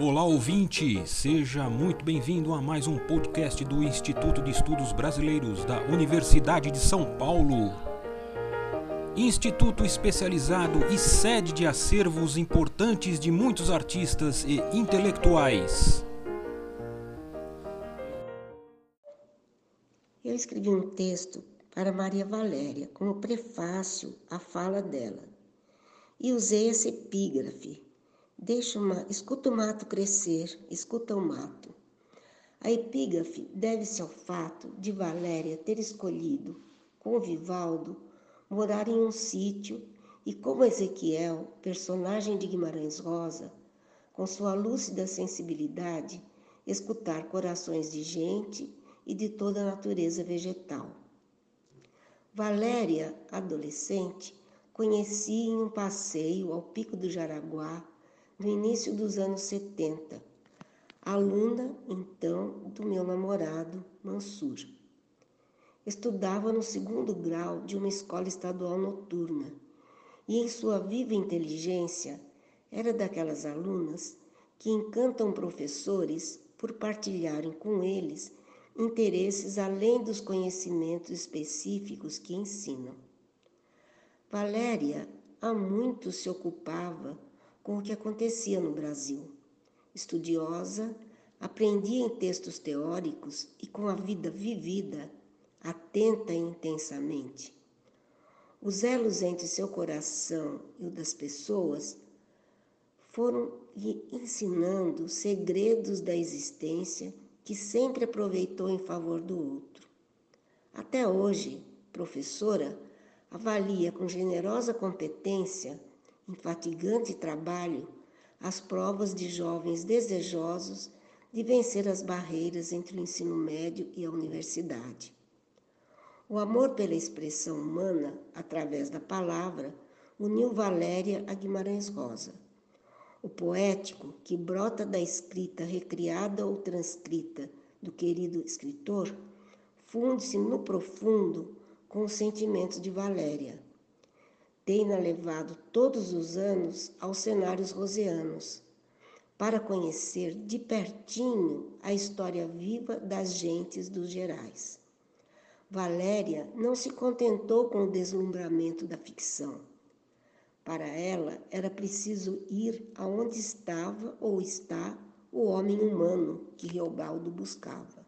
Olá ouvinte, seja muito bem-vindo a mais um podcast do Instituto de Estudos Brasileiros da Universidade de São Paulo. Instituto especializado e sede de acervos importantes de muitos artistas e intelectuais. Eu escrevi um texto para Maria Valéria como prefácio à fala dela e usei esse epígrafe Deixa uma, escuta o mato crescer, escuta o mato. A epígrafe deve-se ao fato de Valéria ter escolhido, com Vivaldo, morar em um sítio e, como Ezequiel, personagem de Guimarães Rosa, com sua lúcida sensibilidade, escutar corações de gente e de toda a natureza vegetal. Valéria, adolescente, conheci em um passeio ao Pico do Jaraguá no início dos anos 70, aluna então do meu namorado Mansur. Estudava no segundo grau de uma escola estadual noturna e, em sua viva inteligência, era daquelas alunas que encantam professores por partilharem com eles interesses além dos conhecimentos específicos que ensinam. Valéria há muito se ocupava com o que acontecia no Brasil. Estudiosa, aprendia em textos teóricos e com a vida vivida, atenta e intensamente. Os elos entre seu coração e o das pessoas foram lhe ensinando segredos da existência que sempre aproveitou em favor do outro. Até hoje, professora, avalia com generosa competência infatigante trabalho as provas de jovens desejosos de vencer as barreiras entre o ensino médio e a universidade. O amor pela expressão humana, através da palavra, uniu Valéria a Guimarães Rosa. O poético, que brota da escrita recriada ou transcrita do querido escritor, funde-se no profundo com os sentimentos de Valéria tem-na levado todos os anos aos cenários roseanos, para conhecer de pertinho a história viva das gentes dos Gerais. Valéria não se contentou com o deslumbramento da ficção. Para ela, era preciso ir aonde estava ou está o homem humano que Riobaldo buscava.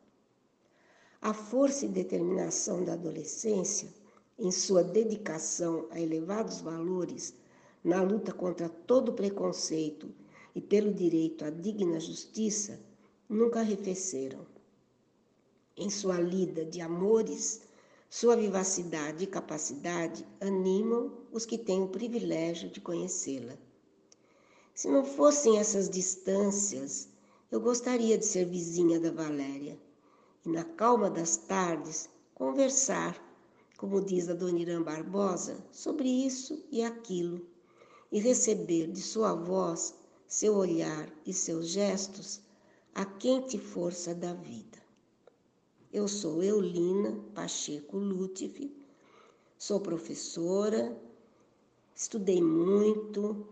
A força e determinação da adolescência em sua dedicação a elevados valores na luta contra todo preconceito e pelo direito à digna justiça, nunca arrefeceram. Em sua lida de amores, sua vivacidade e capacidade animam os que têm o privilégio de conhecê-la. Se não fossem essas distâncias, eu gostaria de ser vizinha da Valéria e, na calma das tardes, conversar como diz a Dona Irã Barbosa, sobre isso e aquilo, e receber de sua voz, seu olhar e seus gestos a quente força da vida. Eu sou Eulina Pacheco Lútif, sou professora, estudei muito,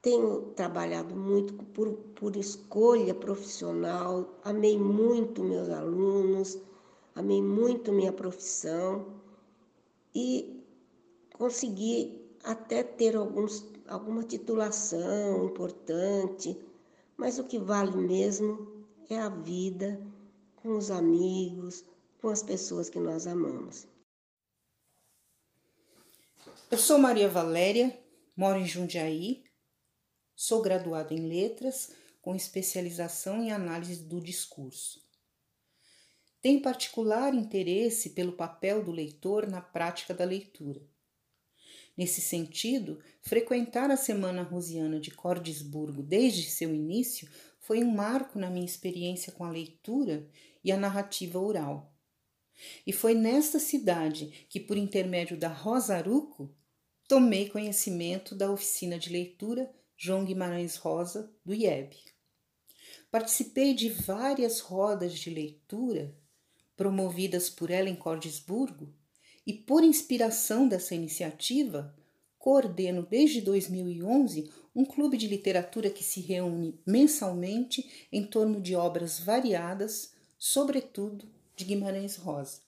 tenho trabalhado muito por, por escolha profissional, amei muito meus alunos, amei muito minha profissão e consegui até ter alguns, alguma titulação importante, mas o que vale mesmo é a vida com os amigos, com as pessoas que nós amamos. Eu sou Maria Valéria, moro em Jundiaí, sou graduada em Letras com especialização em análise do discurso tem particular interesse pelo papel do leitor na prática da leitura. Nesse sentido, frequentar a Semana Rosiana de Cordesburgo desde seu início foi um marco na minha experiência com a leitura e a narrativa oral. E foi nesta cidade que, por intermédio da Rosa Aruco, tomei conhecimento da oficina de leitura João Guimarães Rosa, do IEB. Participei de várias rodas de leitura promovidas por ela em Cordesburgo, e por inspiração dessa iniciativa, coordeno desde 2011 um clube de literatura que se reúne mensalmente em torno de obras variadas, sobretudo de Guimarães Rosa.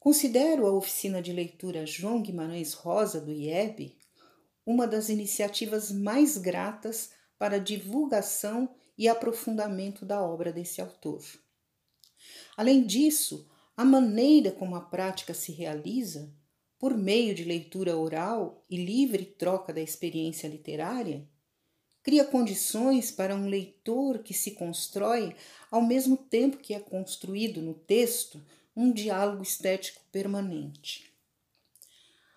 Considero a oficina de leitura João Guimarães Rosa do IEB uma das iniciativas mais gratas para divulgação e aprofundamento da obra desse autor. Além disso, a maneira como a prática se realiza, por meio de leitura oral e livre troca da experiência literária, cria condições para um leitor que se constrói ao mesmo tempo que é construído no texto um diálogo estético permanente.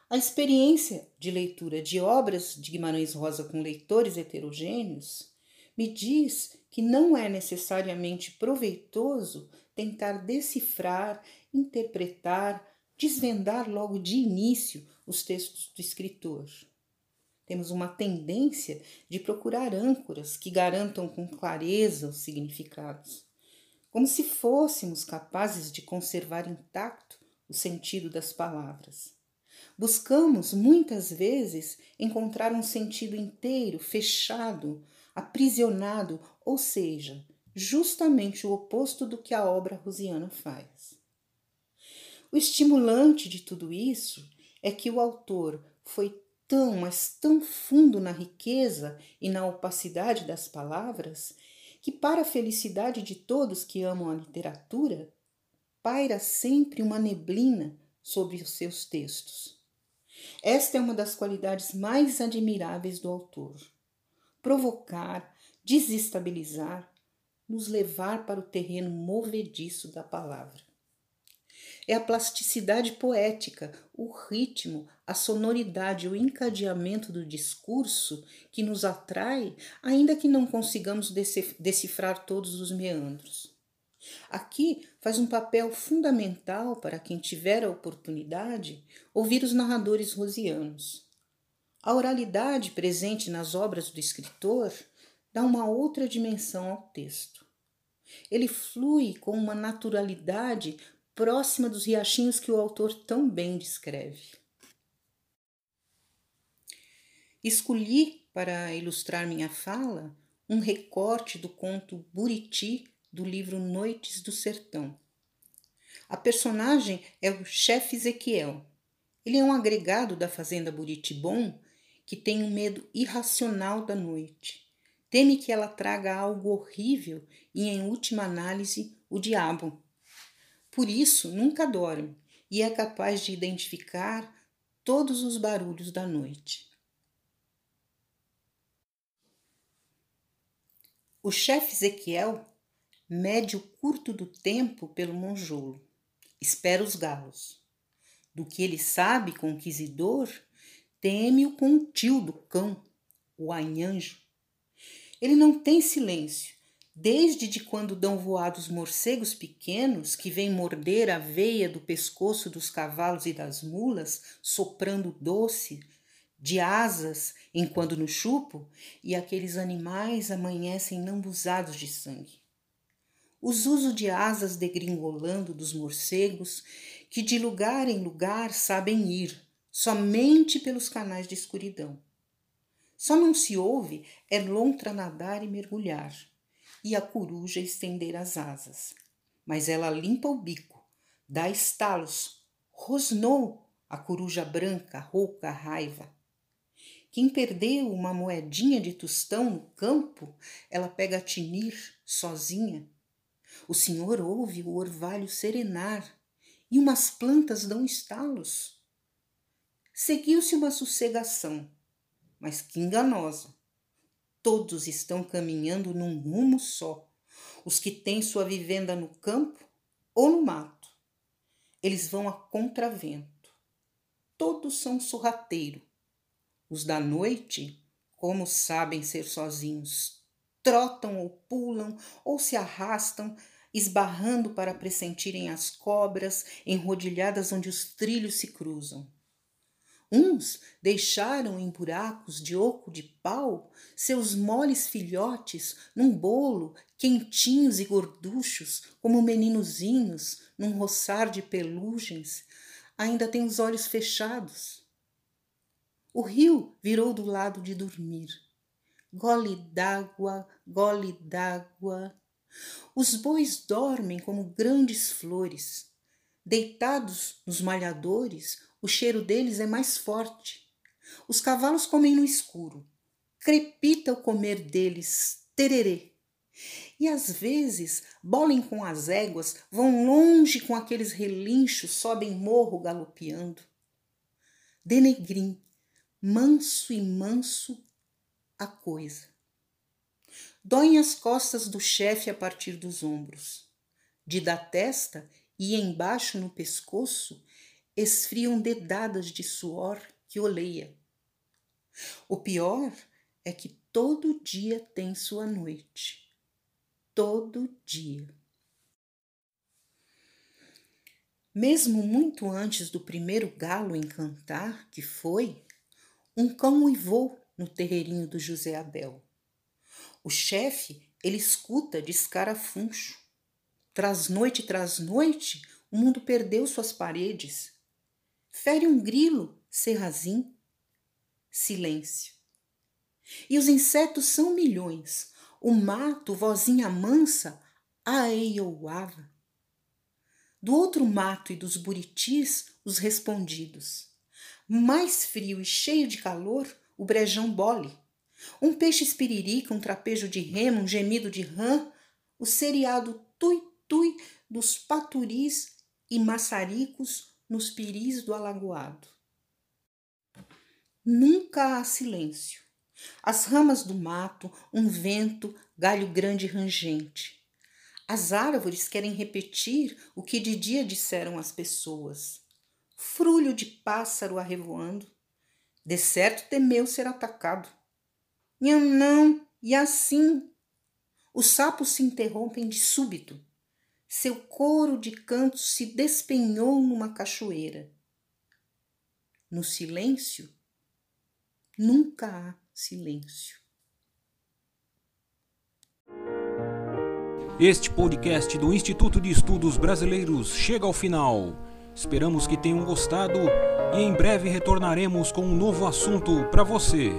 A experiência de leitura de obras de Guimarães Rosa com leitores heterogêneos me diz que não é necessariamente proveitoso tentar decifrar, interpretar, desvendar logo de início os textos do escritor. Temos uma tendência de procurar âncoras que garantam com clareza os significados, como se fôssemos capazes de conservar intacto o sentido das palavras. Buscamos muitas vezes encontrar um sentido inteiro, fechado, aprisionado, ou seja, justamente o oposto do que a obra rosiana faz. O estimulante de tudo isso é que o autor foi tão, mas tão fundo na riqueza e na opacidade das palavras que, para a felicidade de todos que amam a literatura, paira sempre uma neblina sobre os seus textos. Esta é uma das qualidades mais admiráveis do autor. Provocar, desestabilizar, nos levar para o terreno movediço da palavra. É a plasticidade poética, o ritmo, a sonoridade, o encadeamento do discurso que nos atrai, ainda que não consigamos decifrar todos os meandros. Aqui faz um papel fundamental para quem tiver a oportunidade ouvir os narradores rosianos. A oralidade presente nas obras do escritor dá uma outra dimensão ao texto. Ele flui com uma naturalidade próxima dos riachinhos que o autor tão bem descreve. Escolhi para ilustrar minha fala um recorte do conto Buriti do livro Noites do Sertão. A personagem é o chefe Ezequiel. Ele é um agregado da fazenda Buritibom que tem um medo irracional da noite. Teme que ela traga algo horrível e, em última análise, o diabo. Por isso, nunca dorme e é capaz de identificar todos os barulhos da noite. O chefe Ezequiel mede o curto do tempo pelo monjolo, espera os galos. Do que ele sabe, conquisidor, teme-o com o tio do cão, o anhanjo. Ele não tem silêncio, desde de quando dão voados morcegos pequenos que vêm morder a veia do pescoço dos cavalos e das mulas, soprando doce, de asas enquanto no chupo, e aqueles animais amanhecem lambuzados de sangue os usos de asas degringolando dos morcegos, que de lugar em lugar sabem ir, somente pelos canais de escuridão. Só não se ouve é lontra nadar e mergulhar, e a coruja estender as asas. Mas ela limpa o bico, dá estalos, rosnou a coruja branca, rouca raiva. Quem perdeu uma moedinha de tostão no campo, ela pega a tinir sozinha o senhor ouve o orvalho serenar e umas plantas dão estalos. Seguiu-se uma sossegação, mas que enganosa. Todos estão caminhando num rumo só, os que têm sua vivenda no campo ou no mato. Eles vão a contravento. Todos são sorrateiro. Os da noite, como sabem ser sozinhos, trotam ou pulam ou se arrastam, esbarrando para pressentirem as cobras enrodilhadas onde os trilhos se cruzam. Uns deixaram em buracos de oco de pau seus moles filhotes num bolo, quentinhos e gorduchos, como meninozinhos num roçar de pelugens. Ainda têm os olhos fechados. O rio virou do lado de dormir. Gole d'água, gole d'água. Os bois dormem como grandes flores. Deitados nos malhadores, o cheiro deles é mais forte. Os cavalos comem no escuro. Crepita o comer deles, tererê. E às vezes bolem com as éguas, vão longe com aqueles relinchos, sobem morro galopeando. Denegrim, manso e manso a coisa. Doem as costas do chefe a partir dos ombros. De da testa e embaixo no pescoço esfriam dedadas de suor que oleia. O pior é que todo dia tem sua noite todo dia. Mesmo muito antes do primeiro galo encantar, que foi, um cão uivou no terreirinho do José Abel. O chefe, ele escuta de escarafuncho. Tras noite tras noite, o mundo perdeu suas paredes. Fere um grilo, serrazim. Silêncio. E os insetos são milhões, o mato, vozinha mansa, aeiouava. Do outro mato e dos buritis, os respondidos. Mais frio e cheio de calor, o brejão bole. Um peixe espiririca, um trapejo de remo, um gemido de rã, o seriado tui-tui dos paturis e maçaricos nos piris do alagoado. Nunca há silêncio. As ramas do mato, um vento, galho grande rangente. As árvores querem repetir o que de dia disseram as pessoas. Frulho de pássaro arrevoando. De certo temeu ser atacado. Nham não, e assim. Os sapos se interrompem de súbito. Seu coro de cantos se despenhou numa cachoeira. No silêncio, nunca há silêncio. Este podcast do Instituto de Estudos Brasileiros chega ao final. Esperamos que tenham gostado e em breve retornaremos com um novo assunto para você.